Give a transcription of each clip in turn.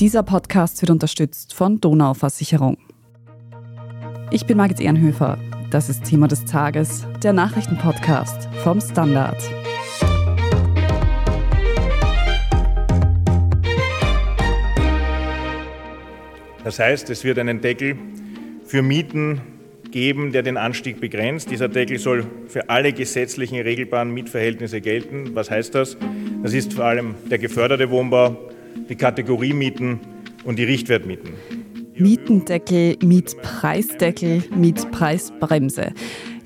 Dieser Podcast wird unterstützt von Donau Versicherung. Ich bin Margit Ehrenhöfer. Das ist Thema des Tages, der Nachrichtenpodcast vom Standard. Das heißt, es wird einen Deckel für Mieten geben, der den Anstieg begrenzt. Dieser Deckel soll für alle gesetzlichen regelbaren Mietverhältnisse gelten. Was heißt das? Das ist vor allem der geförderte Wohnbau, die Kategoriemieten und die Richtwertmieten. Mietendeckel, Mietpreisdeckel, Mietpreisbremse.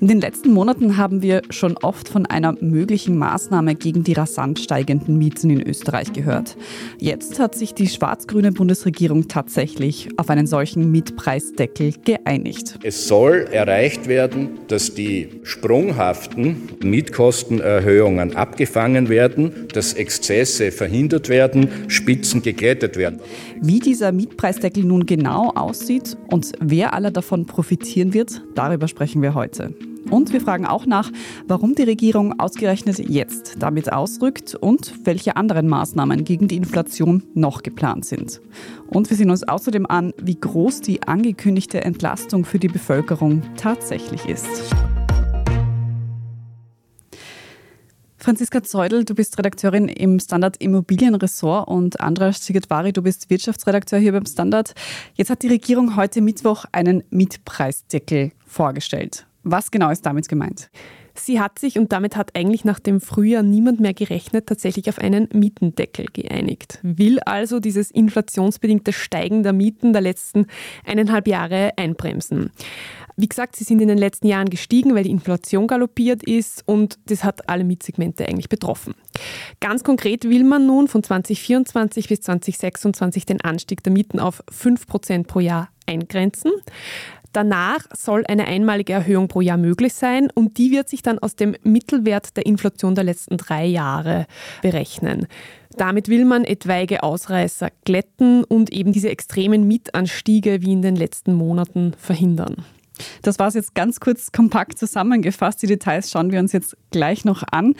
In den letzten Monaten haben wir schon oft von einer möglichen Maßnahme gegen die rasant steigenden Mieten in Österreich gehört. Jetzt hat sich die schwarz-grüne Bundesregierung tatsächlich auf einen solchen Mietpreisdeckel geeinigt. Es soll erreicht werden, dass die sprunghaften Mietkostenerhöhungen abgefangen werden, dass Exzesse verhindert werden, Spitzen geglättet werden. Wie dieser Mietpreisdeckel nun genau aussieht und wer alle davon profitieren wird, darüber sprechen wir heute. Und wir fragen auch nach, warum die Regierung ausgerechnet jetzt damit ausrückt und welche anderen Maßnahmen gegen die Inflation noch geplant sind. Und wir sehen uns außerdem an, wie groß die angekündigte Entlastung für die Bevölkerung tatsächlich ist. Franziska Zeudel, du bist Redakteurin im Standard Immobilienressort und Andras Sigetvari, du bist Wirtschaftsredakteur hier beim Standard. Jetzt hat die Regierung heute Mittwoch einen Mietpreisdeckel vorgestellt. Was genau ist damit gemeint? Sie hat sich, und damit hat eigentlich nach dem Frühjahr niemand mehr gerechnet, tatsächlich auf einen Mietendeckel geeinigt. Will also dieses inflationsbedingte Steigen der Mieten der letzten eineinhalb Jahre einbremsen. Wie gesagt, sie sind in den letzten Jahren gestiegen, weil die Inflation galoppiert ist und das hat alle Mietsegmente eigentlich betroffen. Ganz konkret will man nun von 2024 bis 2026 den Anstieg der Mieten auf 5% pro Jahr eingrenzen. Danach soll eine einmalige Erhöhung pro Jahr möglich sein und die wird sich dann aus dem Mittelwert der Inflation der letzten drei Jahre berechnen. Damit will man etwaige Ausreißer glätten und eben diese extremen Mietanstiege wie in den letzten Monaten verhindern. Das war es jetzt ganz kurz kompakt zusammengefasst. Die Details schauen wir uns jetzt gleich noch an.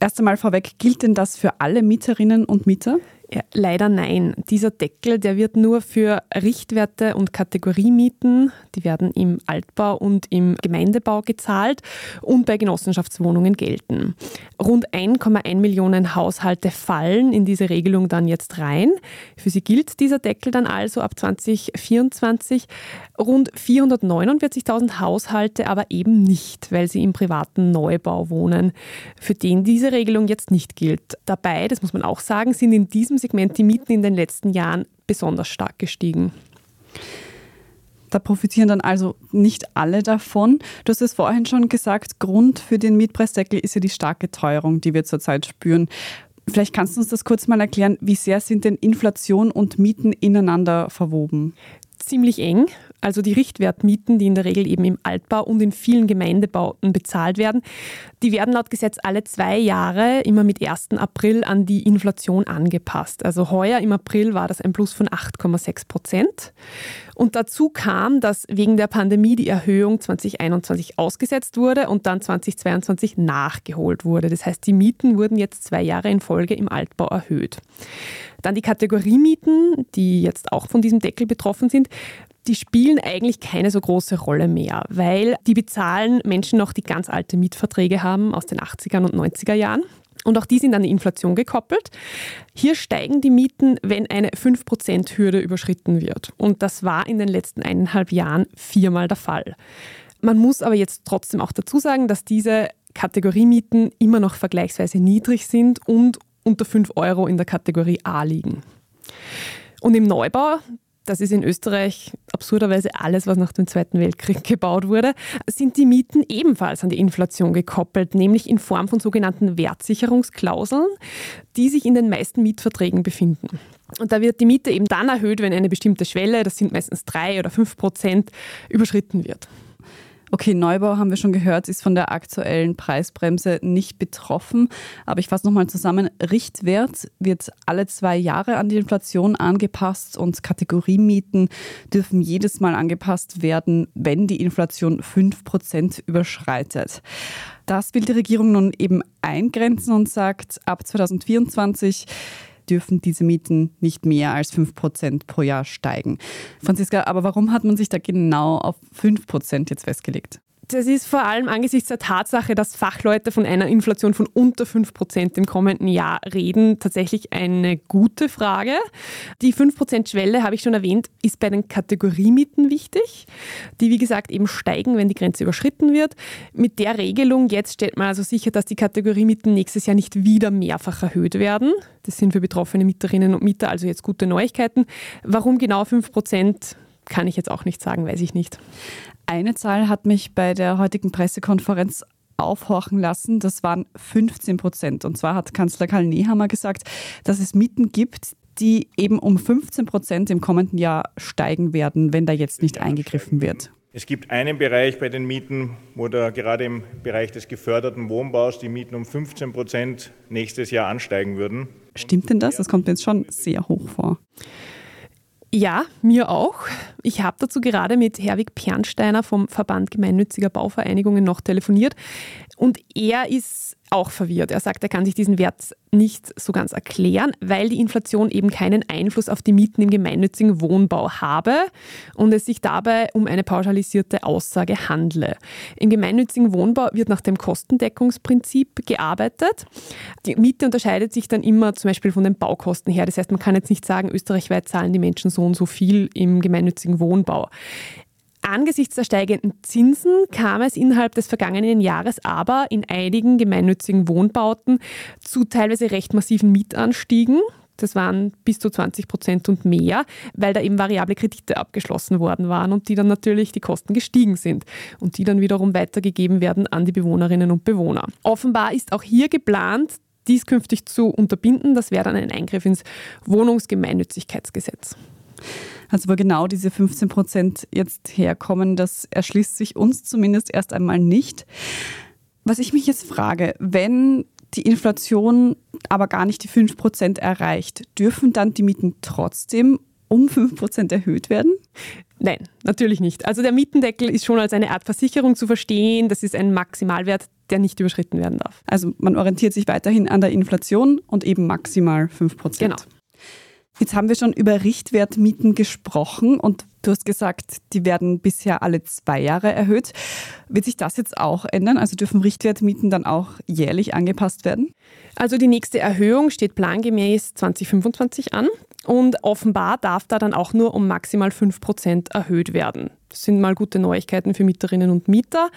Erst einmal vorweg, gilt denn das für alle Mieterinnen und Mieter? Ja, leider nein. Dieser Deckel, der wird nur für Richtwerte und Kategoriemieten, die werden im Altbau und im Gemeindebau gezahlt und bei Genossenschaftswohnungen gelten. Rund 1,1 Millionen Haushalte fallen in diese Regelung dann jetzt rein. Für sie gilt dieser Deckel dann also ab 2024. Rund 449.000 Haushalte aber eben nicht, weil sie im privaten Neubau wohnen, für den diese Regelung jetzt nicht gilt. Dabei, das muss man auch sagen, sind in diesem diesem Segment die Mieten in den letzten Jahren besonders stark gestiegen. Da profitieren dann also nicht alle davon. Du hast es vorhin schon gesagt, Grund für den Mietpreisdeckel ist ja die starke Teuerung, die wir zurzeit spüren. Vielleicht kannst du uns das kurz mal erklären, wie sehr sind denn Inflation und Mieten ineinander verwoben? Ziemlich eng. Also die Richtwertmieten, die in der Regel eben im Altbau und in vielen Gemeindebauten bezahlt werden, die werden laut Gesetz alle zwei Jahre immer mit 1. April an die Inflation angepasst. Also heuer im April war das ein Plus von 8,6 Prozent. Und dazu kam, dass wegen der Pandemie die Erhöhung 2021 ausgesetzt wurde und dann 2022 nachgeholt wurde. Das heißt, die Mieten wurden jetzt zwei Jahre in Folge im Altbau erhöht. Dann die Kategoriemieten, die jetzt auch von diesem Deckel betroffen sind die spielen eigentlich keine so große Rolle mehr, weil die bezahlen Menschen noch, die ganz alte Mietverträge haben aus den 80er und 90er Jahren. Und auch die sind an die Inflation gekoppelt. Hier steigen die Mieten, wenn eine 5%-Hürde überschritten wird. Und das war in den letzten eineinhalb Jahren viermal der Fall. Man muss aber jetzt trotzdem auch dazu sagen, dass diese Kategoriemieten immer noch vergleichsweise niedrig sind und unter 5 Euro in der Kategorie A liegen. Und im Neubau, das ist in Österreich absurderweise alles, was nach dem Zweiten Weltkrieg gebaut wurde, sind die Mieten ebenfalls an die Inflation gekoppelt, nämlich in Form von sogenannten Wertsicherungsklauseln, die sich in den meisten Mietverträgen befinden. Und da wird die Miete eben dann erhöht, wenn eine bestimmte Schwelle, das sind meistens drei oder fünf Prozent, überschritten wird. Okay, Neubau haben wir schon gehört, ist von der aktuellen Preisbremse nicht betroffen. Aber ich fasse nochmal zusammen. Richtwert wird alle zwei Jahre an die Inflation angepasst und Kategoriemieten dürfen jedes Mal angepasst werden, wenn die Inflation 5% überschreitet. Das will die Regierung nun eben eingrenzen und sagt, ab 2024 dürfen diese Mieten nicht mehr als 5% pro Jahr steigen. Franziska, aber warum hat man sich da genau auf 5% jetzt festgelegt? Das ist vor allem angesichts der Tatsache, dass Fachleute von einer Inflation von unter 5% im kommenden Jahr reden, tatsächlich eine gute Frage. Die 5%-Schwelle, habe ich schon erwähnt, ist bei den Kategoriemieten wichtig, die wie gesagt eben steigen, wenn die Grenze überschritten wird. Mit der Regelung jetzt stellt man also sicher, dass die Kategoriemieten nächstes Jahr nicht wieder mehrfach erhöht werden. Das sind für betroffene Mieterinnen und Mieter also jetzt gute Neuigkeiten. Warum genau 5%? kann ich jetzt auch nicht sagen, weiß ich nicht. Eine Zahl hat mich bei der heutigen Pressekonferenz aufhorchen lassen. Das waren 15 Prozent. Und zwar hat Kanzler Karl Nehammer gesagt, dass es Mieten gibt, die eben um 15 Prozent im kommenden Jahr steigen werden, wenn da jetzt nicht eingegriffen wird. Es gibt einen Bereich bei den Mieten, wo da gerade im Bereich des geförderten Wohnbaus die Mieten um 15 Prozent nächstes Jahr ansteigen würden. Stimmt denn das? Das kommt mir jetzt schon sehr hoch vor. Ja, mir auch. Ich habe dazu gerade mit Herwig Pernsteiner vom Verband Gemeinnütziger Bauvereinigungen noch telefoniert und er ist auch verwirrt. Er sagt, er kann sich diesen Wert nicht so ganz erklären, weil die Inflation eben keinen Einfluss auf die Mieten im gemeinnützigen Wohnbau habe und es sich dabei um eine pauschalisierte Aussage handle. Im gemeinnützigen Wohnbau wird nach dem Kostendeckungsprinzip gearbeitet. Die Miete unterscheidet sich dann immer zum Beispiel von den Baukosten her. Das heißt, man kann jetzt nicht sagen, österreichweit zahlen die Menschen so und so viel im gemeinnützigen Wohnbau. Angesichts der steigenden Zinsen kam es innerhalb des vergangenen Jahres aber in einigen gemeinnützigen Wohnbauten zu teilweise recht massiven Mietanstiegen. Das waren bis zu 20 Prozent und mehr, weil da eben variable Kredite abgeschlossen worden waren und die dann natürlich die Kosten gestiegen sind und die dann wiederum weitergegeben werden an die Bewohnerinnen und Bewohner. Offenbar ist auch hier geplant, dies künftig zu unterbinden. Das wäre dann ein Eingriff ins Wohnungsgemeinnützigkeitsgesetz. Also wo genau diese 15 Prozent jetzt herkommen, das erschließt sich uns zumindest erst einmal nicht. Was ich mich jetzt frage, wenn die Inflation aber gar nicht die 5 Prozent erreicht, dürfen dann die Mieten trotzdem um 5 Prozent erhöht werden? Nein, natürlich nicht. Also der Mietendeckel ist schon als eine Art Versicherung zu verstehen. Das ist ein Maximalwert, der nicht überschritten werden darf. Also man orientiert sich weiterhin an der Inflation und eben maximal 5 Prozent. Genau. Jetzt haben wir schon über Richtwertmieten gesprochen und du hast gesagt, die werden bisher alle zwei Jahre erhöht. Wird sich das jetzt auch ändern? Also dürfen Richtwertmieten dann auch jährlich angepasst werden? Also die nächste Erhöhung steht plangemäß 2025 an und offenbar darf da dann auch nur um maximal 5 Prozent erhöht werden. Das sind mal gute Neuigkeiten für Mieterinnen und Mieter.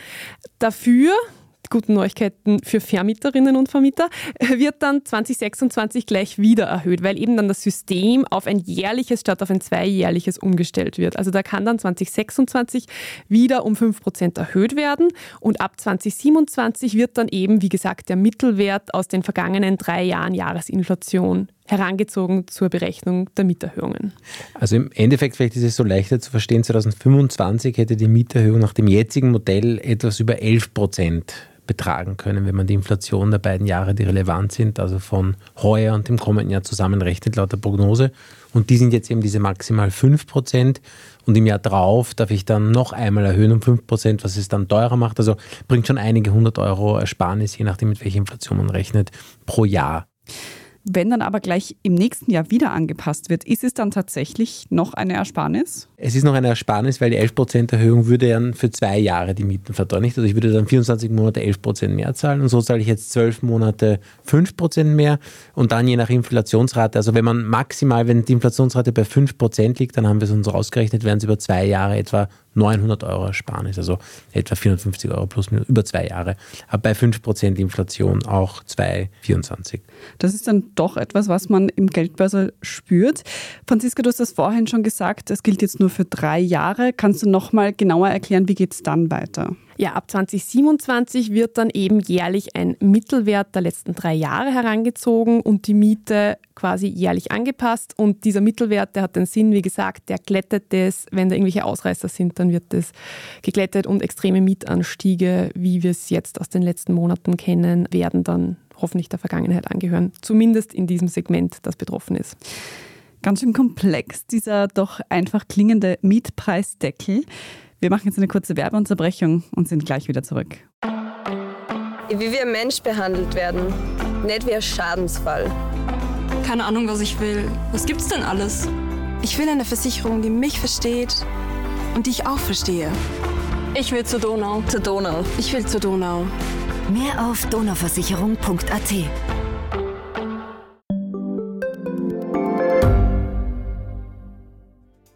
Dafür guten Neuigkeiten für Vermieterinnen und Vermieter, wird dann 2026 gleich wieder erhöht, weil eben dann das System auf ein jährliches statt auf ein zweijährliches umgestellt wird. Also da kann dann 2026 wieder um 5% erhöht werden und ab 2027 wird dann eben, wie gesagt, der Mittelwert aus den vergangenen drei Jahren Jahresinflation herangezogen zur Berechnung der Mieterhöhungen. Also im Endeffekt vielleicht ist es so leichter zu verstehen, 2025 hätte die Mieterhöhung nach dem jetzigen Modell etwas über 11 Prozent betragen können, wenn man die Inflation der beiden Jahre, die relevant sind, also von heuer und dem kommenden Jahr zusammenrechnet, laut der Prognose. Und die sind jetzt eben diese maximal 5 Prozent. Und im Jahr drauf darf ich dann noch einmal erhöhen um 5 Prozent, was es dann teurer macht. Also bringt schon einige hundert Euro Ersparnis, je nachdem, mit welcher Inflation man rechnet, pro Jahr. Wenn dann aber gleich im nächsten Jahr wieder angepasst wird, ist es dann tatsächlich noch eine Ersparnis? Es ist noch eine Ersparnis, weil die 11% Erhöhung würde dann für zwei Jahre die Mieten verteuern. Also ich würde dann 24 Monate 11% mehr zahlen und so zahle ich jetzt 12 Monate 5% mehr und dann je nach Inflationsrate, also wenn man maximal, wenn die Inflationsrate bei 5% liegt, dann haben wir es uns ausgerechnet, wären es über zwei Jahre etwa 900 Euro Ersparnis, also etwa 450 Euro plus minus über zwei Jahre. Aber bei 5% Inflation auch 2,24. Das ist dann doch etwas, was man im Geldbörsel spürt. Franziska, du hast das vorhin schon gesagt, es gilt jetzt nur für drei Jahre. Kannst du noch mal genauer erklären, wie geht es dann weiter? Ja, ab 2027 wird dann eben jährlich ein Mittelwert der letzten drei Jahre herangezogen und die Miete quasi jährlich angepasst. Und dieser Mittelwert, der hat den Sinn, wie gesagt, der glättet das. Wenn da irgendwelche Ausreißer sind, dann wird das geglättet und extreme Mietanstiege, wie wir es jetzt aus den letzten Monaten kennen, werden dann hoffentlich der Vergangenheit angehören. Zumindest in diesem Segment, das betroffen ist. Ganz schön komplex, dieser doch einfach klingende Mietpreisdeckel. Wir machen jetzt eine kurze Werbeunterbrechung und sind gleich wieder zurück. Wie wir Mensch behandelt werden, nicht wie ein Schadensfall. keine Ahnung, was ich will. Was gibt's denn alles? Ich will eine Versicherung, die mich versteht und die ich auch verstehe. Ich will zur Donau. Zur Donau. Ich will zur Donau. Mehr auf donauversicherung.at.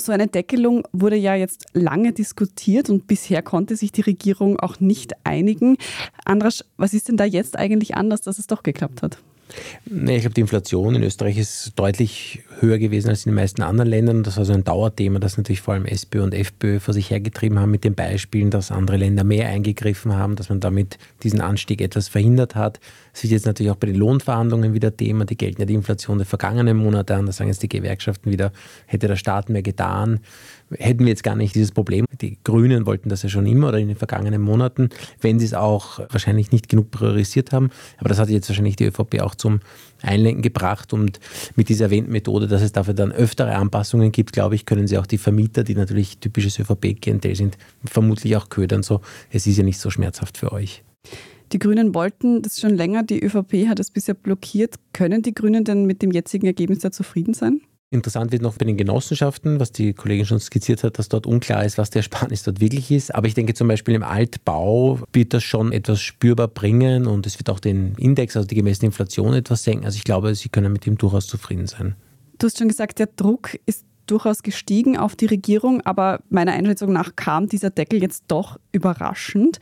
So eine Deckelung wurde ja jetzt lange diskutiert und bisher konnte sich die Regierung auch nicht einigen. Andras, was ist denn da jetzt eigentlich anders, dass es doch geklappt hat? Nee, ich glaube, die Inflation in Österreich ist deutlich höher gewesen als in den meisten anderen Ländern. Das war so ein Dauerthema, das natürlich vor allem SPÖ und FPÖ vor sich hergetrieben haben mit den Beispielen, dass andere Länder mehr eingegriffen haben, dass man damit diesen Anstieg etwas verhindert hat. Es wird jetzt natürlich auch bei den Lohnverhandlungen wieder Thema. Die gelten ja die Inflation der vergangenen Monate an. Da sagen jetzt die Gewerkschaften wieder, hätte der Staat mehr getan hätten wir jetzt gar nicht dieses Problem. Die Grünen wollten das ja schon immer oder in den vergangenen Monaten, wenn sie es auch wahrscheinlich nicht genug priorisiert haben. Aber das hat jetzt wahrscheinlich die ÖVP auch zum Einlenken gebracht und mit dieser erwähnten Methode, dass es dafür dann öftere Anpassungen gibt, glaube ich, können sie auch die Vermieter, die natürlich typisches ÖVP-Klientel sind, vermutlich auch ködern. So, es ist ja nicht so schmerzhaft für euch. Die Grünen wollten das schon länger, die ÖVP hat es bisher blockiert. Können die Grünen denn mit dem jetzigen Ergebnis da zufrieden sein? Interessant wird noch bei den Genossenschaften, was die Kollegin schon skizziert hat, dass dort unklar ist, was der Ersparnis dort wirklich ist. Aber ich denke zum Beispiel im Altbau wird das schon etwas spürbar bringen und es wird auch den Index, also die gemessene Inflation etwas senken. Also ich glaube, Sie können mit dem durchaus zufrieden sein. Du hast schon gesagt, der Druck ist durchaus gestiegen auf die Regierung, aber meiner Einschätzung nach kam dieser Deckel jetzt doch überraschend.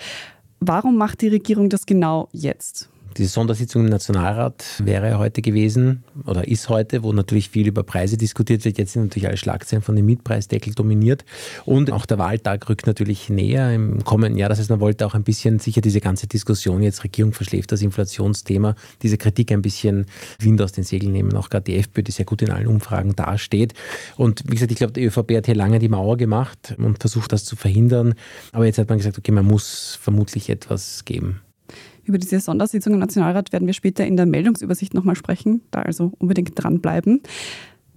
Warum macht die Regierung das genau jetzt? Diese Sondersitzung im Nationalrat wäre heute gewesen oder ist heute, wo natürlich viel über Preise diskutiert wird. Jetzt sind natürlich alle Schlagzeilen von dem Mietpreisdeckel dominiert. Und auch der Wahltag rückt natürlich näher im kommenden Jahr. Das heißt, man wollte auch ein bisschen sicher diese ganze Diskussion, jetzt Regierung verschläft das Inflationsthema, diese Kritik ein bisschen Wind aus den Segeln nehmen. Auch gerade die FPÖ, die sehr gut in allen Umfragen dasteht. Und wie gesagt, ich glaube, die ÖVP hat hier lange die Mauer gemacht und versucht, das zu verhindern. Aber jetzt hat man gesagt, okay, man muss vermutlich etwas geben. Über diese Sondersitzung im Nationalrat werden wir später in der Meldungsübersicht nochmal sprechen, da also unbedingt dranbleiben.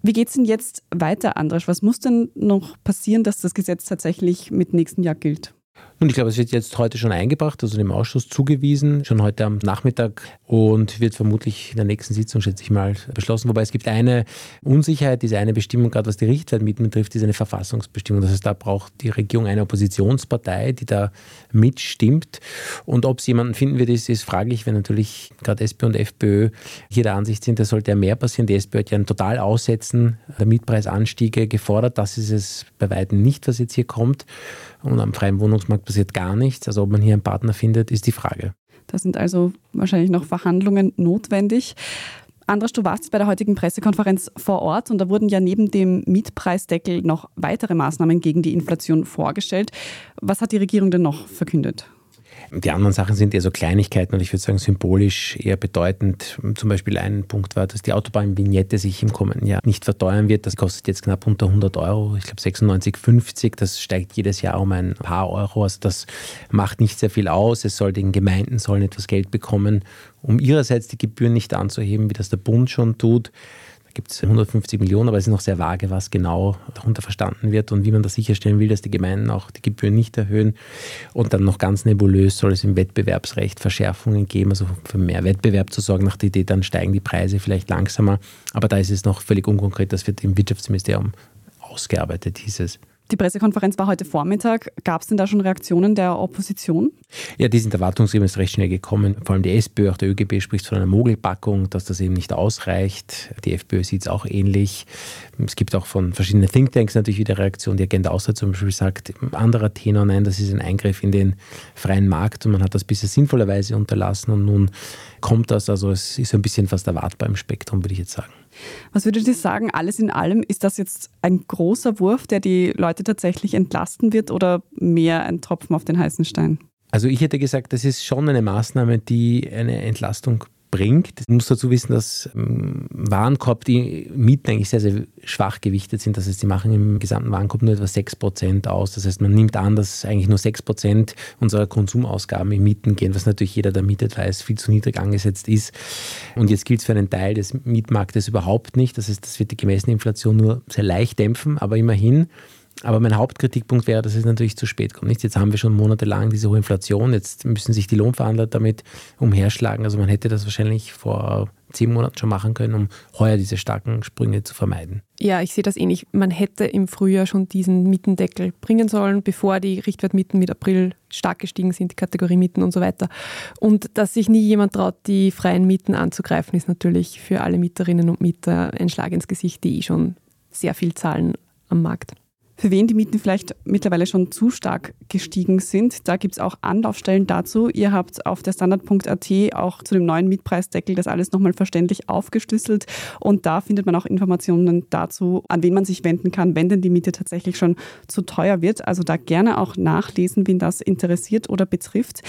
Wie geht es denn jetzt weiter, Andras? Was muss denn noch passieren, dass das Gesetz tatsächlich mit nächsten Jahr gilt? Und ich glaube, es wird jetzt heute schon eingebracht, also dem Ausschuss zugewiesen, schon heute am Nachmittag und wird vermutlich in der nächsten Sitzung, schätze ich mal, beschlossen. Wobei es gibt eine Unsicherheit, diese eine Bestimmung, gerade was die Richtwertmieten betrifft, ist eine Verfassungsbestimmung. Das heißt, da braucht die Regierung eine Oppositionspartei, die da mitstimmt. Und ob es jemanden finden wird, ist, ist fraglich, wenn natürlich gerade SPÖ und FPÖ hier der Ansicht sind, da sollte ja mehr passieren. Die SPÖ hat ja ein total Aussetzen der Mietpreisanstiege gefordert. Das ist es bei weitem nicht, was jetzt hier kommt. Und am freien Wohnungsmarkt passiert gar nichts. Also ob man hier einen Partner findet, ist die Frage. Da sind also wahrscheinlich noch Verhandlungen notwendig. Andras, du warst bei der heutigen Pressekonferenz vor Ort und da wurden ja neben dem Mietpreisdeckel noch weitere Maßnahmen gegen die Inflation vorgestellt. Was hat die Regierung denn noch verkündet? Die anderen Sachen sind eher so Kleinigkeiten und ich würde sagen symbolisch eher bedeutend. Zum Beispiel ein Punkt war, dass die Autobahnvignette sich im kommenden Jahr nicht verteuern wird. Das kostet jetzt knapp unter 100 Euro, ich glaube 96,50. Das steigt jedes Jahr um ein paar Euro. Also das macht nicht sehr viel aus. Es soll den Gemeinden sollen etwas Geld bekommen, um ihrerseits die Gebühren nicht anzuheben, wie das der Bund schon tut gibt es 150 Millionen, aber es ist noch sehr vage, was genau darunter verstanden wird und wie man das sicherstellen will, dass die Gemeinden auch die Gebühren nicht erhöhen. Und dann noch ganz nebulös soll es im Wettbewerbsrecht Verschärfungen geben, also für mehr Wettbewerb zu sorgen. Nach der Idee, dann steigen die Preise vielleicht langsamer. Aber da ist es noch völlig unkonkret. Das wird im Wirtschaftsministerium ausgearbeitet, hieß es. Die Pressekonferenz war heute Vormittag. Gab es denn da schon Reaktionen der Opposition? Ja, die sind erwartungsgemäß recht schnell gekommen. Vor allem die SPÖ, auch der ÖGB spricht von einer Mogelpackung, dass das eben nicht ausreicht. Die FPÖ sieht es auch ähnlich. Es gibt auch von verschiedenen Thinktanks natürlich wieder Reaktionen. Die Agenda Austria zum Beispiel sagt, anderer Tenor, nein, das ist ein Eingriff in den freien Markt und man hat das bisher sinnvollerweise unterlassen und nun kommt das. Also es ist ein bisschen fast erwartbar im Spektrum, würde ich jetzt sagen. Was würdet ihr sagen, alles in allem, ist das jetzt ein großer Wurf, der die Leute tatsächlich entlasten wird oder mehr ein Tropfen auf den heißen Stein? Also ich hätte gesagt, das ist schon eine Maßnahme, die eine Entlastung bringt. Ich muss dazu wissen, dass im Warenkorb die Mieten eigentlich sehr, sehr schwach gewichtet sind. Das heißt, sie machen im gesamten Warenkorb nur etwa 6% aus. Das heißt, man nimmt an, dass eigentlich nur 6% unserer Konsumausgaben in Mieten gehen, was natürlich jeder, der mietet, weiß, viel zu niedrig angesetzt ist. Und jetzt gilt es für einen Teil des Mietmarktes überhaupt nicht. Das heißt, das wird die gemessene Inflation nur sehr leicht dämpfen, aber immerhin. Aber mein Hauptkritikpunkt wäre, dass es natürlich zu spät kommt. Nicht? Jetzt haben wir schon monatelang diese hohe Inflation, jetzt müssen sich die Lohnverhandler damit umherschlagen. Also man hätte das wahrscheinlich vor zehn Monaten schon machen können, um heuer diese starken Sprünge zu vermeiden. Ja, ich sehe das ähnlich. Man hätte im Frühjahr schon diesen Mietendeckel bringen sollen, bevor die Richtwertmieten mit April stark gestiegen sind, die Kategorie Mieten und so weiter. Und dass sich nie jemand traut, die freien Mieten anzugreifen, ist natürlich für alle Mieterinnen und Mieter ein Schlag ins Gesicht, die eh schon sehr viel zahlen am Markt für wen die Mieten vielleicht mittlerweile schon zu stark gestiegen sind. Da gibt es auch Anlaufstellen dazu. Ihr habt auf der Standard.at auch zu dem neuen Mietpreisdeckel das alles nochmal verständlich aufgeschlüsselt und da findet man auch Informationen dazu, an wen man sich wenden kann, wenn denn die Miete tatsächlich schon zu teuer wird. Also da gerne auch nachlesen, wen das interessiert oder betrifft.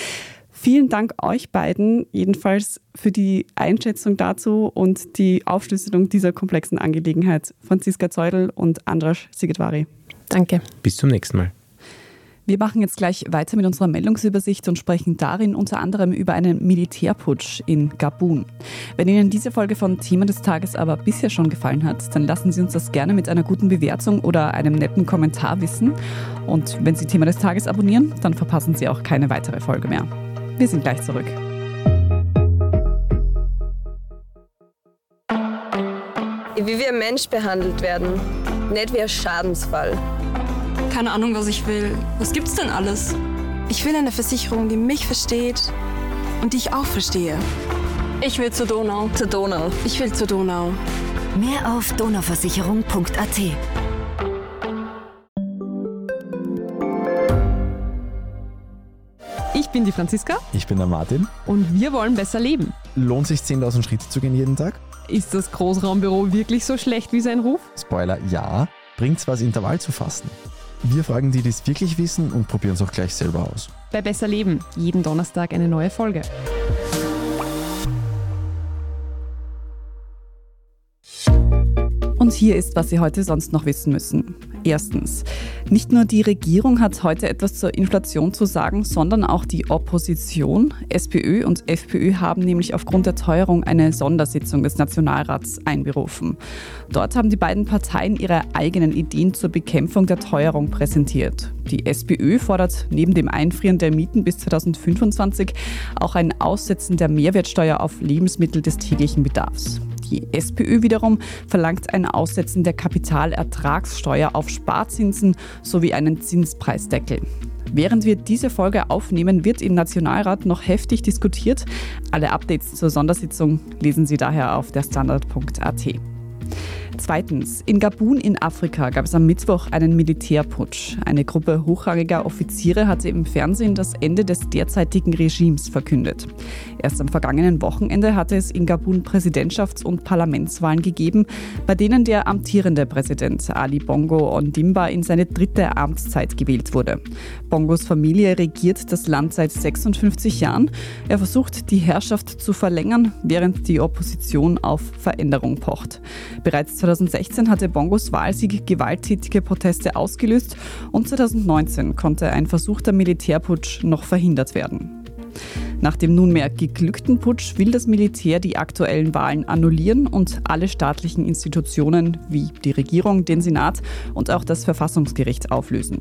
Vielen Dank euch beiden jedenfalls für die Einschätzung dazu und die Aufschlüsselung dieser komplexen Angelegenheit. Franziska Zeudel und Andras Sigetvari. Danke. Bis zum nächsten Mal. Wir machen jetzt gleich weiter mit unserer Meldungsübersicht und sprechen darin unter anderem über einen Militärputsch in Gabun. Wenn Ihnen diese Folge von Thema des Tages aber bisher schon gefallen hat, dann lassen Sie uns das gerne mit einer guten Bewertung oder einem netten Kommentar wissen. Und wenn Sie Thema des Tages abonnieren, dann verpassen Sie auch keine weitere Folge mehr. Wir sind gleich zurück. Wie wir Mensch behandelt werden, nicht wie ein Schadensfall. Keine Ahnung, was ich will. Was gibt's denn alles? Ich will eine Versicherung, die mich versteht und die ich auch verstehe. Ich will zur Donau. Zur Donau. Ich will zur Donau. Mehr auf donauversicherung.at. Ich bin die Franziska. Ich bin der Martin. Und wir wollen besser leben. Lohnt sich 10.000 Schritte zu gehen jeden Tag? Ist das Großraumbüro wirklich so schlecht wie sein Ruf? Spoiler, ja. Bringt's was, Intervall zu fassen? Wir fragen die, die es wirklich wissen und probieren es auch gleich selber aus. Bei Besser Leben, jeden Donnerstag eine neue Folge. Und hier ist, was Sie heute sonst noch wissen müssen. Erstens, nicht nur die Regierung hat heute etwas zur Inflation zu sagen, sondern auch die Opposition. SPÖ und FPÖ haben nämlich aufgrund der Teuerung eine Sondersitzung des Nationalrats einberufen. Dort haben die beiden Parteien ihre eigenen Ideen zur Bekämpfung der Teuerung präsentiert. Die SPÖ fordert neben dem Einfrieren der Mieten bis 2025 auch ein Aussetzen der Mehrwertsteuer auf Lebensmittel des täglichen Bedarfs. Die SPÖ wiederum verlangt ein Aussetzen der Kapitalertragssteuer auf Sparzinsen sowie einen Zinspreisdeckel. Während wir diese Folge aufnehmen, wird im Nationalrat noch heftig diskutiert. Alle Updates zur Sondersitzung lesen Sie daher auf der Standard.at. Zweitens, in Gabun in Afrika gab es am Mittwoch einen Militärputsch. Eine Gruppe hochrangiger Offiziere hatte im Fernsehen das Ende des derzeitigen Regimes verkündet. Erst am vergangenen Wochenende hatte es in Gabun Präsidentschafts- und Parlamentswahlen gegeben, bei denen der amtierende Präsident Ali Bongo Ondimba in seine dritte Amtszeit gewählt wurde. Bongos Familie regiert das Land seit 56 Jahren. Er versucht, die Herrschaft zu verlängern, während die Opposition auf Veränderung pocht. Bereits 2016 hatte Bongos Wahlsieg gewalttätige Proteste ausgelöst und 2019 konnte ein versuchter Militärputsch noch verhindert werden. Nach dem nunmehr geglückten Putsch will das Militär die aktuellen Wahlen annullieren und alle staatlichen Institutionen wie die Regierung, den Senat und auch das Verfassungsgericht auflösen.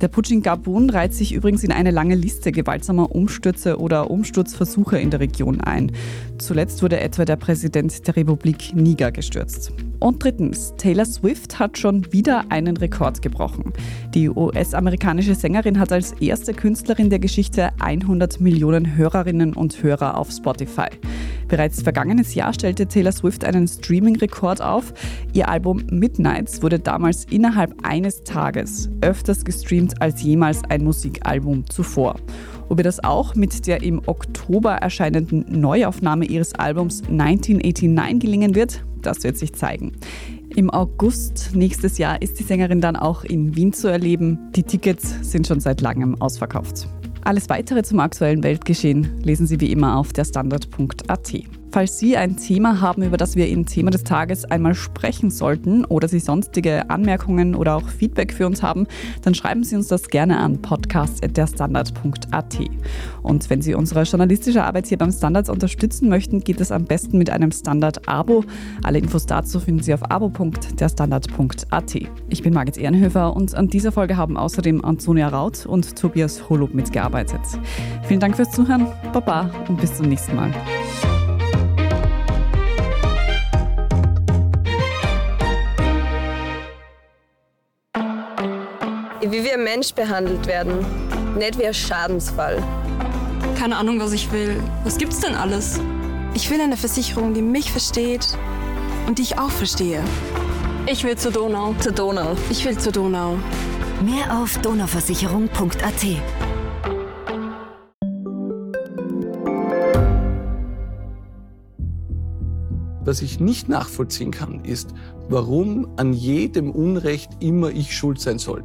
Der Putsch in Gabun reiht sich übrigens in eine lange Liste gewaltsamer Umstürze oder Umsturzversuche in der Region ein. Zuletzt wurde etwa der Präsident der Republik Niger gestürzt. Und drittens, Taylor Swift hat schon wieder einen Rekord gebrochen. Die US-amerikanische Sängerin hat als erste Künstlerin der Geschichte 100 Millionen Hörerinnen und Hörer auf Spotify. Bereits vergangenes Jahr stellte Taylor Swift einen Streaming-Rekord auf. Ihr Album Midnights wurde damals innerhalb eines Tages öfters gestreamt als jemals ein Musikalbum zuvor. Ob ihr das auch mit der im Oktober erscheinenden Neuaufnahme ihres Albums 1989 gelingen wird, das wird sich zeigen. Im August nächstes Jahr ist die Sängerin dann auch in Wien zu erleben. Die Tickets sind schon seit langem ausverkauft. Alles weitere zum aktuellen Weltgeschehen lesen Sie wie immer auf derstandard.at. Falls Sie ein Thema haben, über das wir im Thema des Tages einmal sprechen sollten oder Sie sonstige Anmerkungen oder auch Feedback für uns haben, dann schreiben Sie uns das gerne an podcast.derstandard.at. Und wenn Sie unsere journalistische Arbeit hier beim Standards unterstützen möchten, geht es am besten mit einem Standard-Abo. Alle Infos dazu finden Sie auf abo.derstandard.at. Ich bin Margit Ehrenhöfer und an dieser Folge haben außerdem Antonia Raut und Tobias Holub mitgearbeitet. Vielen Dank fürs Zuhören, Baba und bis zum nächsten Mal. Wie wir Mensch behandelt werden, nicht wie ein Schadensfall. Keine Ahnung, was ich will. Was gibt's denn alles? Ich will eine Versicherung, die mich versteht und die ich auch verstehe. Ich will zur Donau. Zur Donau. Ich will zur Donau. Mehr auf donauversicherung.at Was ich nicht nachvollziehen kann, ist, warum an jedem Unrecht immer ich schuld sein soll.